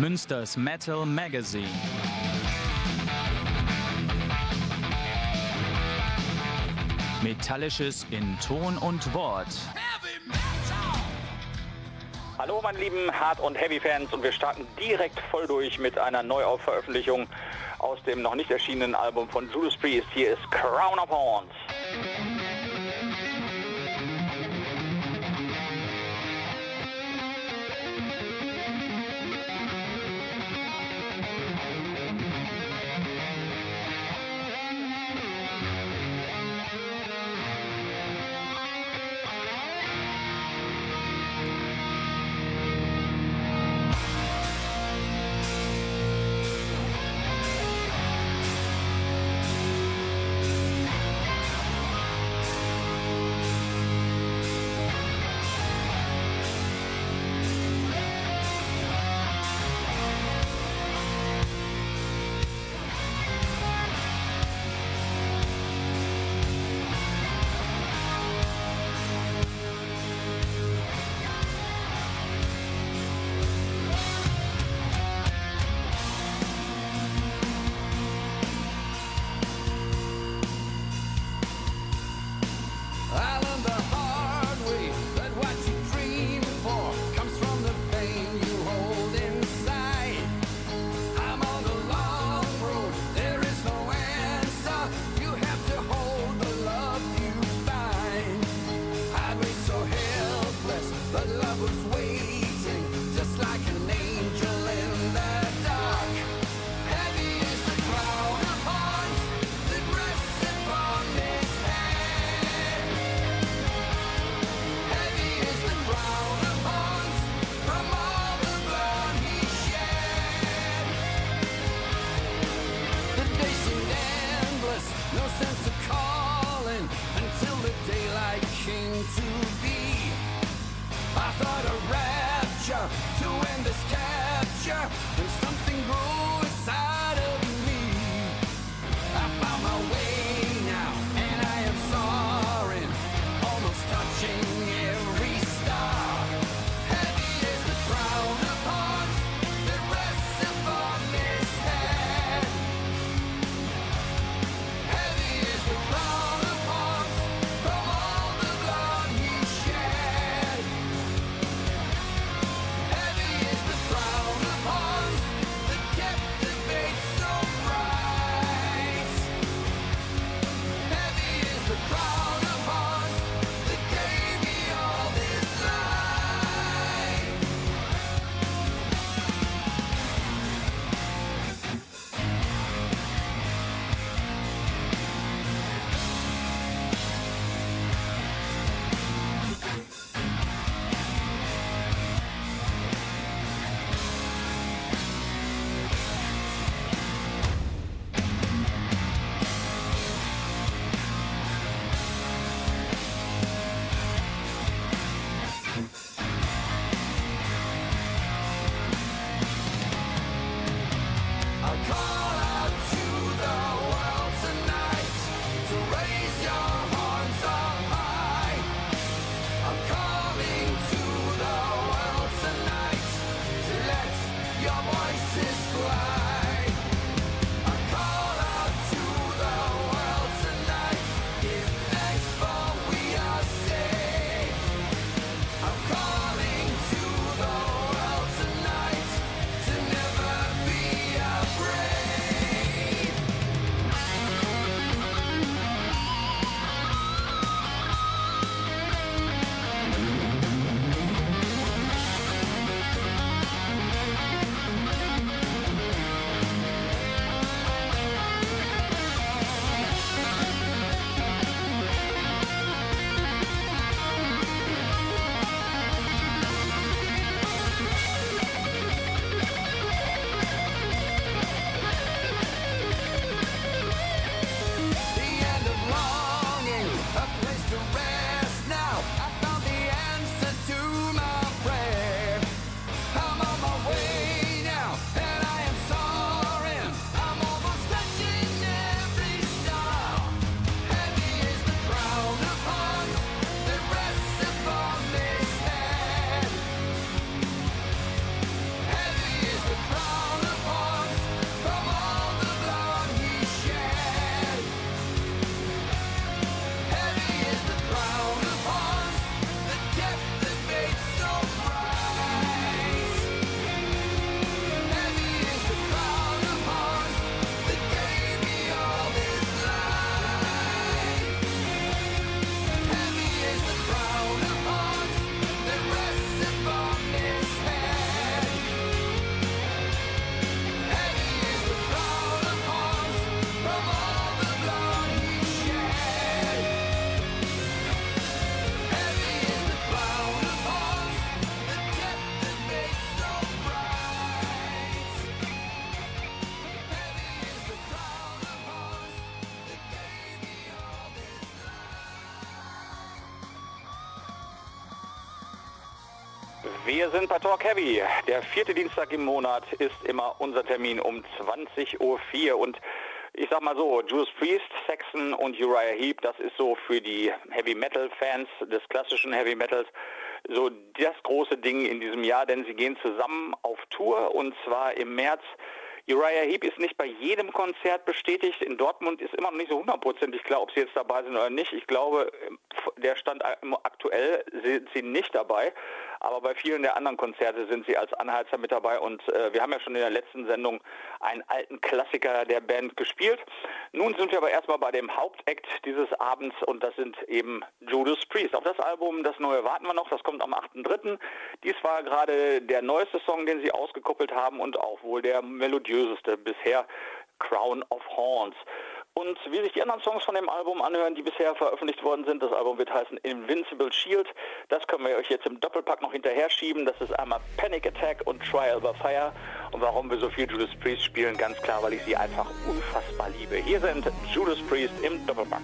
Münsters Metal Magazine. Metallisches in Ton und Wort. Hallo meine lieben Hard- und Heavy-Fans und wir starten direkt voll durch mit einer Neuaufveröffentlichung aus dem noch nicht erschienenen Album von Judas Priest. Hier ist Crown of Horns. Wir sind bei Talk Heavy. Der vierte Dienstag im Monat ist immer unser Termin um 20.04 Uhr und ich sag mal so, Judas Priest, Saxon und Uriah Heep, das ist so für die Heavy Metal Fans des klassischen Heavy Metals so das große Ding in diesem Jahr, denn sie gehen zusammen auf Tour und zwar im März Uriah Heep ist nicht bei jedem Konzert bestätigt. In Dortmund ist immer noch nicht so hundertprozentig klar, ob sie jetzt dabei sind oder nicht. Ich glaube, der Stand aktuell sind sie nicht dabei. Aber bei vielen der anderen Konzerte sind sie als Anheizer mit dabei. Und äh, wir haben ja schon in der letzten Sendung einen alten Klassiker der Band gespielt. Nun sind wir aber erstmal bei dem Hauptakt dieses Abends und das sind eben Judas Priest. Auf das Album, das neue warten wir noch, das kommt am 8.3. Dies war gerade der neueste Song, den sie ausgekuppelt haben und auch wohl der melodiöseste bisher, Crown of Horns. Und wie sich die anderen Songs von dem Album anhören, die bisher veröffentlicht worden sind, das Album wird heißen Invincible Shield. Das können wir euch jetzt im Doppelpack noch hinterher schieben. Das ist einmal Panic Attack und Trial by Fire. Und warum wir so viel Judas Priest spielen, ganz klar, weil ich sie einfach unfassbar liebe. Hier sind Judas Priest im Doppelpack.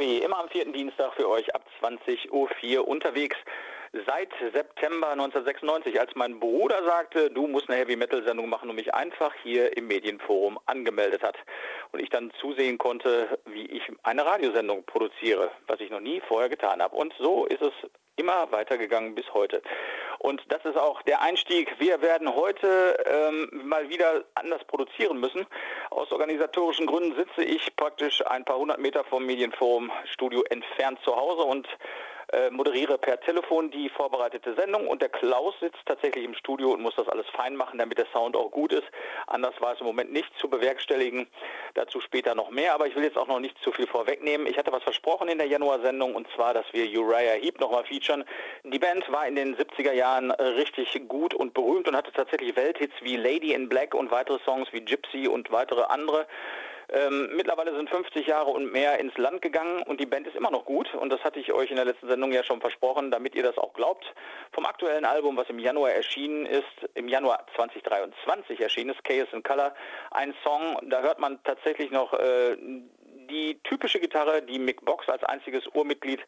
Heavy, immer am vierten Dienstag für euch ab 20.04 Uhr unterwegs. Seit September 1996, als mein Bruder sagte, du musst eine Heavy Metal Sendung machen und mich einfach hier im Medienforum angemeldet hat. Und ich dann zusehen konnte, wie ich eine Radiosendung produziere, was ich noch nie vorher getan habe. Und so ist es immer weitergegangen bis heute. Und das ist auch der Einstieg. Wir werden heute ähm, mal wieder anders produzieren müssen. Aus organisatorischen Gründen sitze ich praktisch ein paar hundert Meter vom Medienforum Studio entfernt zu Hause und äh, moderiere per Telefon die vorbereitete Sendung und der Klaus sitzt tatsächlich im Studio und muss das alles fein machen, damit der Sound auch gut ist. Anders war es im Moment nicht zu bewerkstelligen. Dazu später noch mehr, aber ich will jetzt auch noch nicht zu viel vorwegnehmen. Ich hatte was versprochen in der Januar-Sendung und zwar, dass wir Uriah Heep nochmal featuren. Die Band war in den 70er Jahren richtig gut und berühmt und hatte tatsächlich Welthits wie Lady in Black und weitere Songs wie Gypsy und weitere andere. Ähm, mittlerweile sind 50 Jahre und mehr ins Land gegangen und die Band ist immer noch gut und das hatte ich euch in der letzten Sendung ja schon versprochen, damit ihr das auch glaubt. Vom aktuellen Album, was im Januar erschienen ist, im Januar 2023 erschienen ist, Chaos in Color, ein Song, da hört man tatsächlich noch äh, die typische Gitarre, die Mick Box als einziges Urmitglied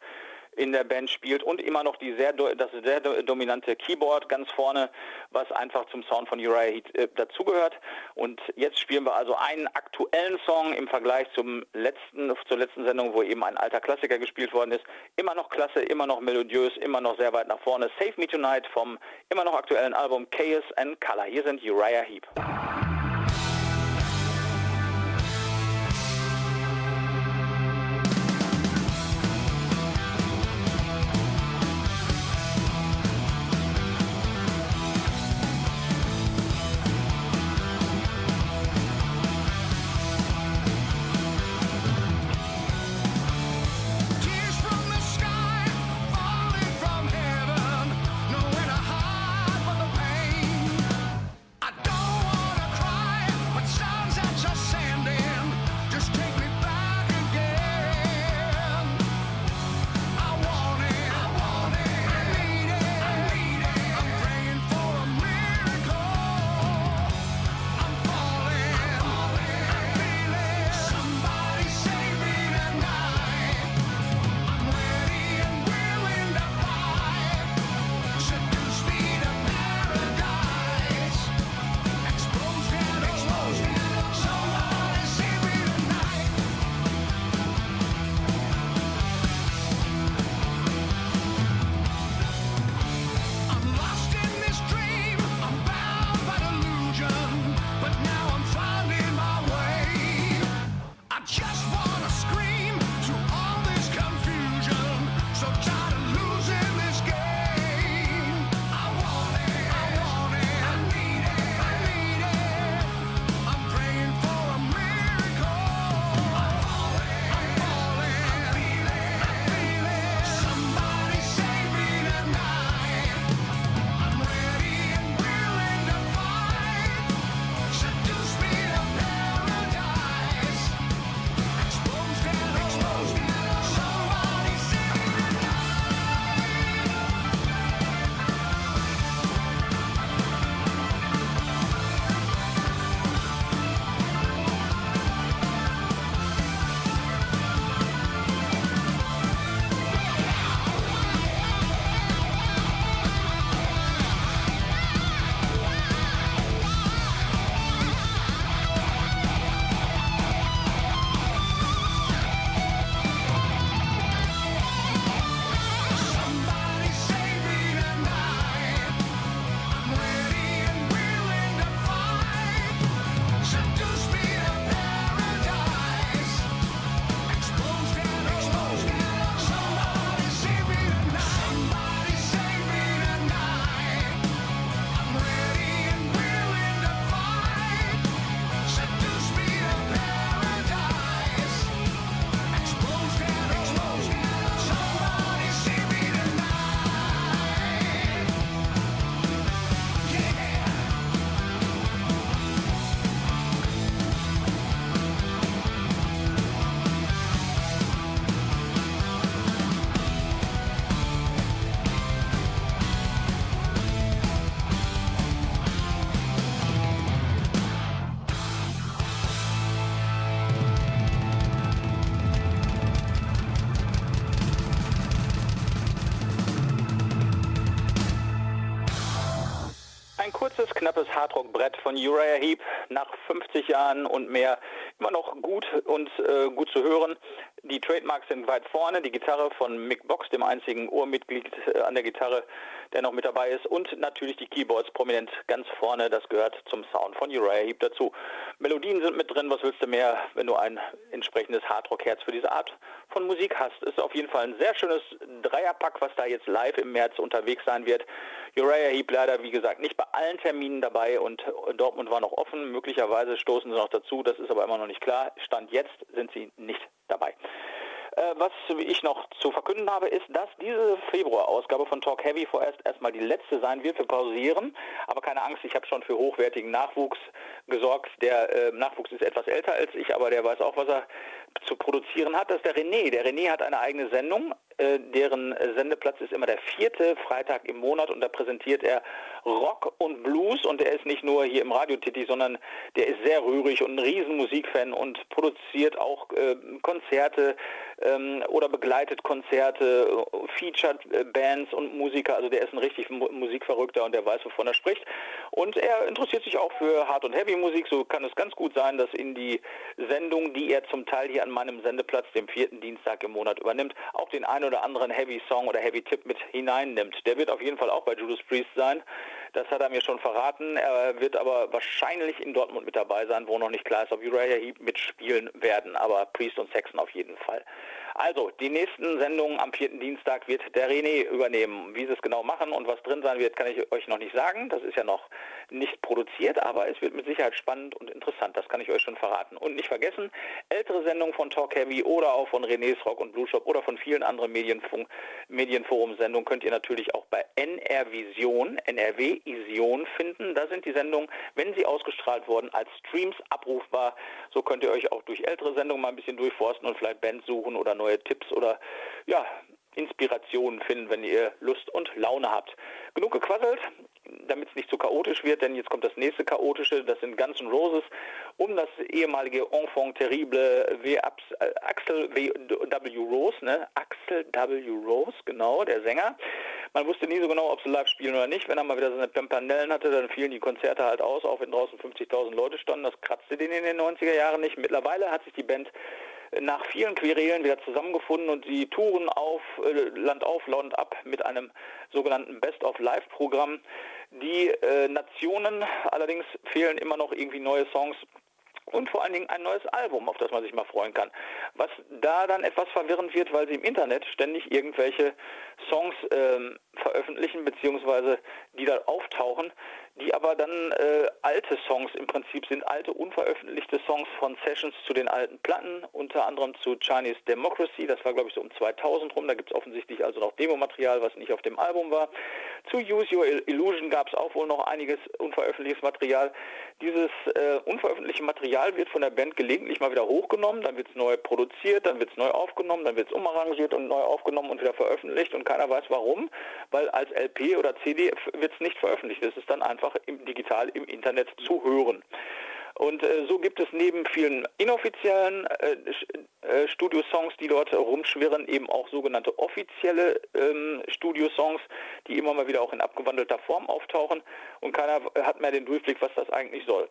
in der Band spielt und immer noch die sehr das sehr dominante Keyboard ganz vorne, was einfach zum Sound von Uriah Heat äh, dazugehört. Und jetzt spielen wir also einen aktuellen Song im Vergleich zum letzten zur letzten Sendung, wo eben ein alter Klassiker gespielt worden ist. Immer noch klasse, immer noch melodiös, immer noch sehr weit nach vorne. Save Me Tonight vom immer noch aktuellen Album Chaos and Color. Hier sind Uriah Heep. Von Uriah Heep, nach 50 Jahren und mehr immer noch gut und äh, gut zu hören. Die Trademarks sind weit vorne, die Gitarre von Mick Box, dem einzigen Ohrmitglied äh, an der Gitarre, der noch mit dabei ist und natürlich die Keyboards prominent ganz vorne, das gehört zum Sound von Uriah Heep dazu. Melodien sind mit drin, was willst du mehr, wenn du ein entsprechendes Hardrock-Herz für diese Art von Musik hast. Ist auf jeden Fall ein sehr schönes Dreierpack, was da jetzt live im März unterwegs sein wird. Uriah Heep leider, wie gesagt, nicht bei allen Terminen dabei und Dortmund war noch offen. Möglicherweise stoßen sie noch dazu, das ist aber immer noch nicht klar. Stand jetzt sind sie nicht dabei. Äh, was ich noch zu verkünden habe, ist, dass diese Februar-Ausgabe von Talk Heavy vorerst erstmal die letzte sein wird. Wir pausieren, aber keine Angst, ich habe schon für hochwertigen Nachwuchs gesorgt. Der äh, Nachwuchs ist etwas älter als ich, aber der weiß auch, was er zu produzieren hat. Das ist der René. Der René hat eine eigene Sendung, äh, deren Sendeplatz ist immer der vierte Freitag im Monat und da präsentiert er Rock und Blues und er ist nicht nur hier im Radio tätig, sondern der ist sehr rührig und ein Riesenmusikfan und produziert auch äh, Konzerte ähm, oder begleitet Konzerte, featured äh, Bands und Musiker. Also der ist ein richtig Musikverrückter und der weiß, wovon er spricht. Und er interessiert sich auch für Hard- und Heavy-Musik. So kann es ganz gut sein, dass in die Sendung, die er zum Teil hier an meinem Sendeplatz, dem vierten Dienstag im Monat übernimmt, auch den einen oder anderen Heavy-Song oder Heavy-Tipp mit hineinnimmt. Der wird auf jeden Fall auch bei Judas Priest sein. Das hat er mir schon verraten. Er wird aber wahrscheinlich in Dortmund mit dabei sein, wo noch nicht klar ist, ob Uriah Heep mitspielen werden. Aber Priest und Saxon auf jeden Fall. Also, die nächsten Sendungen am vierten Dienstag wird der René übernehmen. Wie sie es genau machen und was drin sein wird, kann ich euch noch nicht sagen. Das ist ja noch nicht produziert, aber es wird mit Sicherheit spannend und interessant. Das kann ich euch schon verraten. Und nicht vergessen, ältere Sendungen von Talk Heavy oder auch von René's Rock und Blue Shop oder von vielen anderen Medienfunk Medienforum-Sendungen könnt ihr natürlich auch bei NR Vision, NRW Ision finden. Da sind die Sendungen, wenn sie ausgestrahlt wurden, als Streams abrufbar. So könnt ihr euch auch durch ältere Sendungen mal ein bisschen durchforsten und vielleicht Bands suchen oder neue Tipps oder ja, Inspirationen finden, wenn ihr Lust und Laune habt. Genug gequasselt, damit es nicht zu chaotisch wird, denn jetzt kommt das nächste chaotische, das sind Guns N' Roses, um das ehemalige Enfant terrible w. Axel W. Rose, ne? Axel W. Rose, genau, der Sänger. Man wusste nie so genau, ob sie live spielen oder nicht. Wenn er mal wieder seine Pimpanellen hatte, dann fielen die Konzerte halt aus, auch wenn draußen 50.000 Leute standen. Das kratzte den in den 90er Jahren nicht. Mittlerweile hat sich die Band nach vielen Querelen wieder zusammengefunden und sie touren auf äh, Land auf, Land ab mit einem sogenannten Best of Live Programm. Die äh, Nationen allerdings fehlen immer noch irgendwie neue Songs und vor allen Dingen ein neues Album, auf das man sich mal freuen kann. Was da dann etwas verwirrend wird, weil sie im Internet ständig irgendwelche Songs ähm, veröffentlichen, beziehungsweise die da auftauchen, die aber dann äh, alte Songs im Prinzip sind, alte unveröffentlichte Songs von Sessions zu den alten Platten, unter anderem zu Chinese Democracy, das war glaube ich so um 2000 rum, da gibt es offensichtlich also noch Demomaterial, was nicht auf dem Album war. Zu Use Your Illusion gab es auch wohl noch einiges unveröffentlichtes Material. Dieses äh, unveröffentlichte Material wird von der Band gelegentlich mal wieder hochgenommen, dann wird es neu produziert, dann wird es neu aufgenommen, dann wird es umarrangiert und neu aufgenommen und wieder veröffentlicht und keiner weiß warum, weil als LP oder CD wird es nicht veröffentlicht. Es ist dann einfach im, digital im Internet zu hören. Und äh, so gibt es neben vielen inoffiziellen äh, äh, Studiosongs, die dort rumschwirren, eben auch sogenannte offizielle ähm, Studiosongs, die immer mal wieder auch in abgewandelter Form auftauchen und keiner hat mehr den Durchblick, was das eigentlich soll.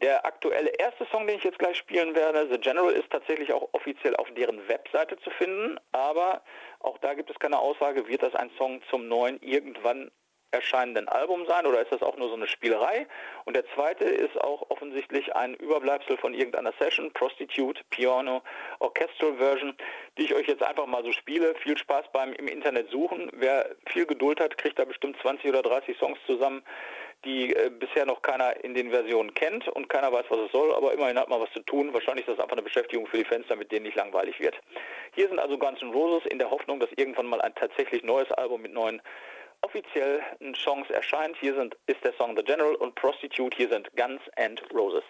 Der aktuelle erste Song, den ich jetzt gleich spielen werde, The General, ist tatsächlich auch offiziell auf deren Webseite zu finden, aber auch da gibt es keine Aussage, wird das ein Song zum neuen irgendwann erscheinenden Album sein oder ist das auch nur so eine Spielerei? Und der zweite ist auch offensichtlich ein Überbleibsel von irgendeiner Session, Prostitute, Piano, Orchestral Version, die ich euch jetzt einfach mal so spiele. Viel Spaß beim im Internet suchen. Wer viel Geduld hat, kriegt da bestimmt 20 oder 30 Songs zusammen, die äh, bisher noch keiner in den Versionen kennt und keiner weiß, was es soll, aber immerhin hat man was zu tun. Wahrscheinlich ist das einfach eine Beschäftigung für die Fans, damit denen nicht langweilig wird. Hier sind also Guns N' Roses in der Hoffnung, dass irgendwann mal ein tatsächlich neues Album mit neuen offiziell Chance erscheint. Hier sind, ist der Song The General und Prostitute. Hier sind Guns and Roses.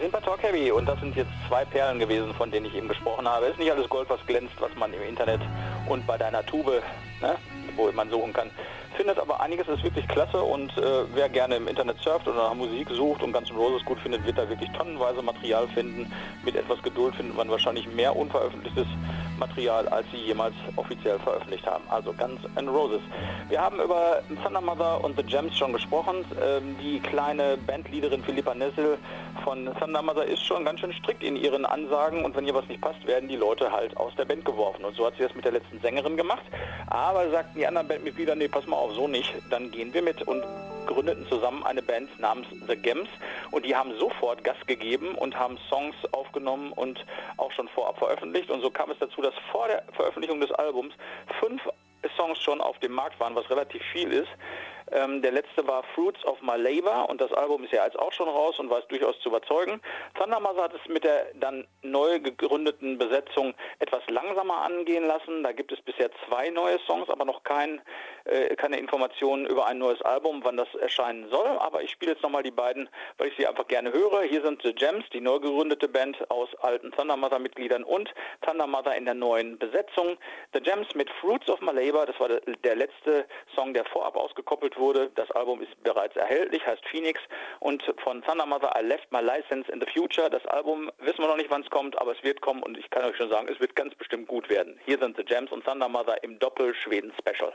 Wir sind bei Talk Heavy und das sind jetzt zwei Perlen gewesen, von denen ich eben gesprochen habe. Es ist nicht alles Gold, was glänzt, was man im Internet und bei deiner Tube, ne, wo man suchen kann, findet. Aber einiges ist wirklich klasse und äh, wer gerne im Internet surft oder nach Musik sucht und N' Roses gut findet, wird da wirklich tonnenweise Material finden. Mit etwas Geduld findet man wahrscheinlich mehr unveröffentlichtes Material, als sie jemals offiziell veröffentlicht haben. Also Guns N' Roses. Wir haben über Thunder Mother und The Gems schon gesprochen. Ähm, die kleine Bandleaderin Philippa Nessel von Thunder Mother ist schon ganz schön strikt in ihren Ansagen und wenn ihr was nicht passt, werden die Leute halt aus der Band geworfen. Und so hat sie das mit der letzten Sängerin gemacht. Aber sagten die anderen Bandmitglieder, nee, pass mal auf, so nicht, dann gehen wir mit und gründeten zusammen eine Band namens The Gems und die haben sofort Gas gegeben und haben Songs aufgenommen und auch schon vorab veröffentlicht und so kam es dazu, dass vor der Veröffentlichung des Albums fünf Songs schon auf dem Markt waren, was relativ viel ist. Ähm, der letzte war Fruits of My Labor und das Album ist ja jetzt auch schon raus und weiß durchaus zu überzeugen. Thundermother hat es mit der dann neu gegründeten Besetzung etwas langsamer angehen lassen. Da gibt es bisher zwei neue Songs, aber noch kein, äh, keine Informationen über ein neues Album, wann das erscheinen soll. Aber ich spiele jetzt nochmal die beiden, weil ich sie einfach gerne höre. Hier sind The Gems, die neu gegründete Band aus alten Thundermother-Mitgliedern und Thundermother in der neuen Besetzung. The Gems mit Fruits of My Labor, das war der letzte Song, der vorab ausgekoppelt wurde. Das Album ist bereits erhältlich, heißt Phoenix und von Thunder Mother I Left My License in the Future. Das Album wissen wir noch nicht, wann es kommt, aber es wird kommen und ich kann euch schon sagen, es wird ganz bestimmt gut werden. Hier sind The Gems und Thunder Mother im Doppel-Schweden-Special.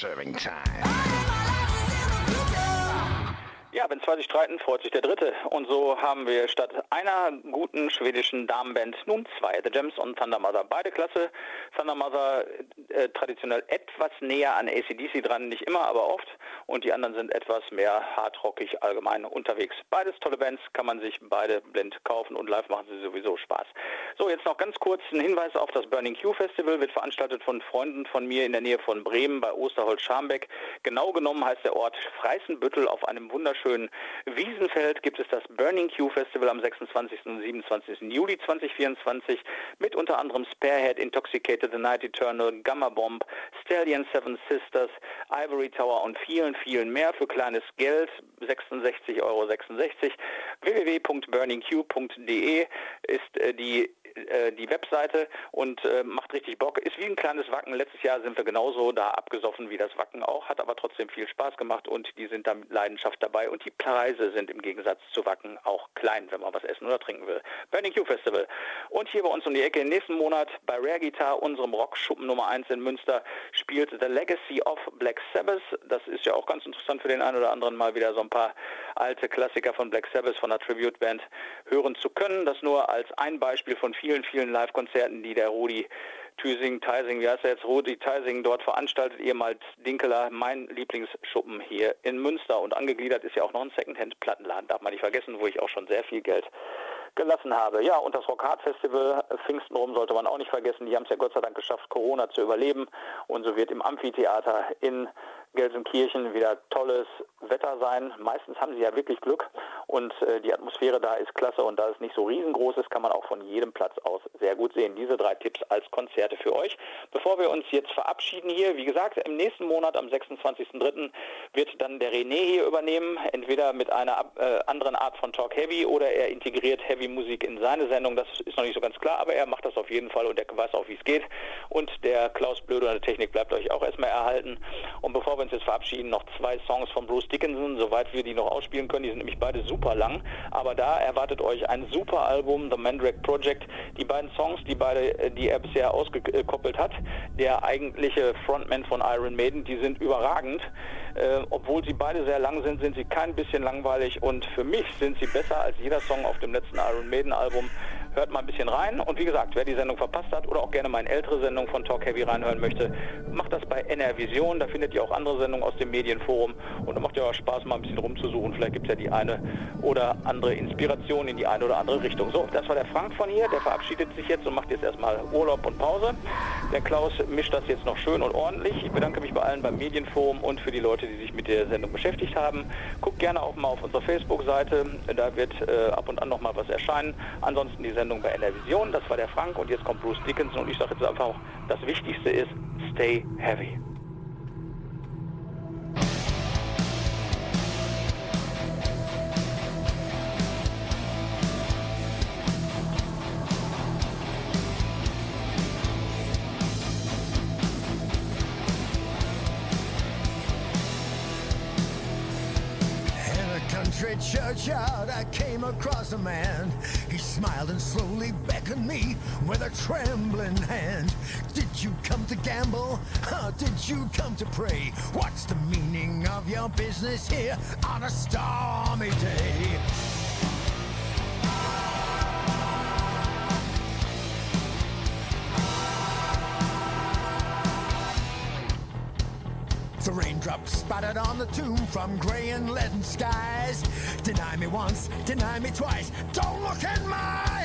Serving time. Ja, wenn zwei sich streiten, freut sich der Dritte. Und so haben wir statt einer guten schwedischen Damenband nun zwei, The Gems und Thunder Mother. Beide klasse. Thunder Mother äh, traditionell etwas näher an ACDC dran, nicht immer, aber oft. Und die anderen sind etwas mehr hardrockig allgemein unterwegs. Beides tolle Bands, kann man sich beide blind kaufen und live machen sie sowieso Spaß. So, jetzt noch ganz kurz ein Hinweis auf das Burning Q Festival, wird veranstaltet von Freunden von mir in der Nähe von Bremen bei Osterholz-Scharmbeck. Genau genommen heißt der Ort Freißenbüttel auf einem wunderschönen wunderschönen Wiesenfeld gibt es das Burning Q Festival am 26. und 27. Juli 2024 mit unter anderem Sparehead, Intoxicated the Night Eternal, Gamma Bomb, Stallion Seven Sisters, Ivory Tower und vielen, vielen mehr für kleines Geld, 66,66 Euro. www.burningq.de ist äh, die äh, die Webseite und äh, macht richtig Bock. Ist wie ein kleines Wacken. Letztes Jahr sind wir genauso da abgesoffen wie das Wacken auch, hat aber trotzdem viel Spaß gemacht und die sind da mit Leidenschaft dabei und die Preise sind im Gegensatz zu Wacken auch klein, wenn man was essen oder trinken will. Burning Q Festival. Und hier bei uns um die Ecke, nächsten Monat bei Rare Guitar, unserem Rockschuppen Nummer 1 in Münster, spielt The Legacy of Black Sabbath. Das ist ja auch ganz interessant für den einen oder anderen mal wieder so ein paar alte Klassiker von Black Sabbath, von der Tribute Band hören zu können. Das nur als ein Beispiel von vielen, vielen Live-Konzerten, die der Rudi Thüsing, Teising, wie heißt er jetzt, Rudi Teising dort veranstaltet, ehemals Dinkeler, mein Lieblingsschuppen hier in Münster. Und angegliedert ist ja auch noch ein Secondhand-Plattenladen, darf man nicht vergessen, wo ich auch schon sehr viel Geld gelassen habe. Ja, und das Rock Hard Festival äh, Pfingsten rum sollte man auch nicht vergessen. Die haben es ja Gott sei Dank geschafft, Corona zu überleben. Und so wird im Amphitheater in Gelsenkirchen wieder tolles Wetter sein. Meistens haben sie ja wirklich Glück und äh, die Atmosphäre da ist klasse und da es nicht so riesengroß ist, kann man auch von jedem Platz aus sehr gut sehen. Diese drei Tipps als Konzerte für euch. Bevor wir uns jetzt verabschieden hier, wie gesagt, im nächsten Monat am 26.03. wird dann der René hier übernehmen, entweder mit einer äh, anderen Art von Talk Heavy oder er integriert Heavy Musik in seine Sendung. Das ist noch nicht so ganz klar, aber er macht das auf jeden Fall und er weiß auch, wie es geht. Und der Klaus Blöde und der Technik bleibt euch auch erstmal erhalten. Und bevor wir uns jetzt verabschieden, noch zwei Songs von Bruce Dickinson, soweit wir die noch ausspielen können. Die sind nämlich beide super lang. Aber da erwartet euch ein super Album, The Mandrake Project. Die beiden Songs, die beide, die er bisher ausgekoppelt hat, der eigentliche Frontman von Iron Maiden, die sind überragend. Äh, obwohl sie beide sehr lang sind, sind sie kein bisschen langweilig und für mich sind sie besser als jeder Song auf dem letzten Iron Maiden Album. Hört mal ein bisschen rein und wie gesagt, wer die Sendung verpasst hat oder auch gerne mal eine ältere Sendung von Talk Heavy reinhören möchte, macht das bei NR Vision. Da findet ihr auch andere Sendungen aus dem Medienforum und da macht ja auch Spaß, mal ein bisschen rumzusuchen. Vielleicht gibt es ja die eine oder andere Inspiration in die eine oder andere Richtung. So, das war der Frank von hier, der verabschiedet sich jetzt und macht jetzt erstmal Urlaub und Pause. Der Klaus mischt das jetzt noch schön und ordentlich. Ich bedanke mich bei allen beim Medienforum und für die Leute, die sich mit der Sendung beschäftigt haben. Guckt gerne auch mal auf unserer Facebook-Seite, da wird äh, ab und an noch mal was erscheinen. Ansonsten die Sendung bei NR Vision. Das war der Frank und jetzt kommt Bruce Dickinson und ich sage jetzt einfach, das Wichtigste ist, stay heavy. churchyard, I came across a man. Smiled and slowly beckoned me with a trembling hand. Did you come to gamble? Or did you come to pray? What's the meaning of your business here on a stormy day? The raindrops spattered on the tomb from grey and leaden skies. Deny me once, deny me twice. Don't look in my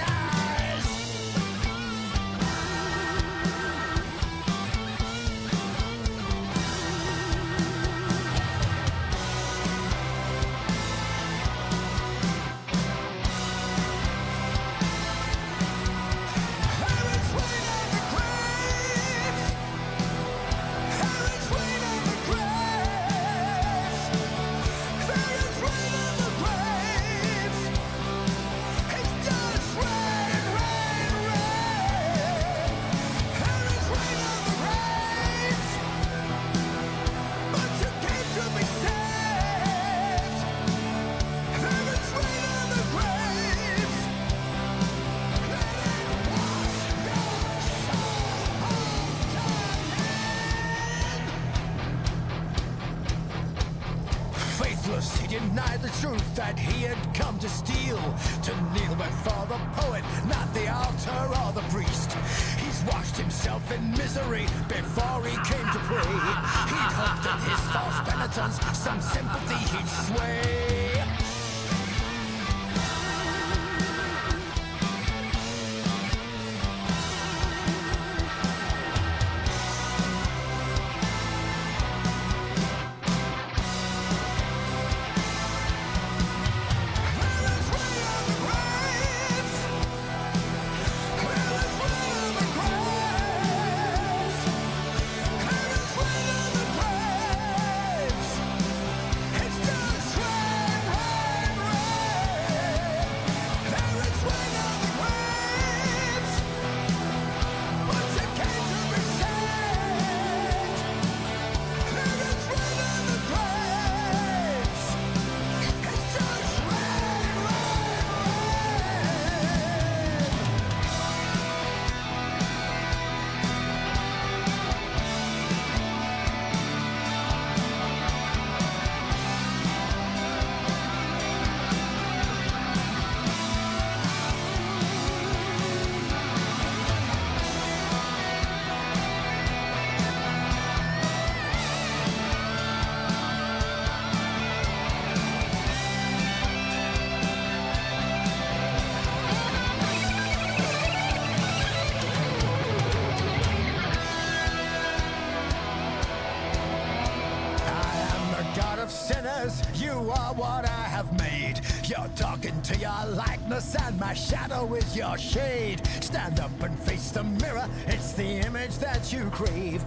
shadow is your shade. Stand up and face the mirror, it's the image that you crave.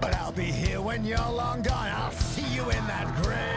But I'll be here when you're long gone, I'll see you in that grave.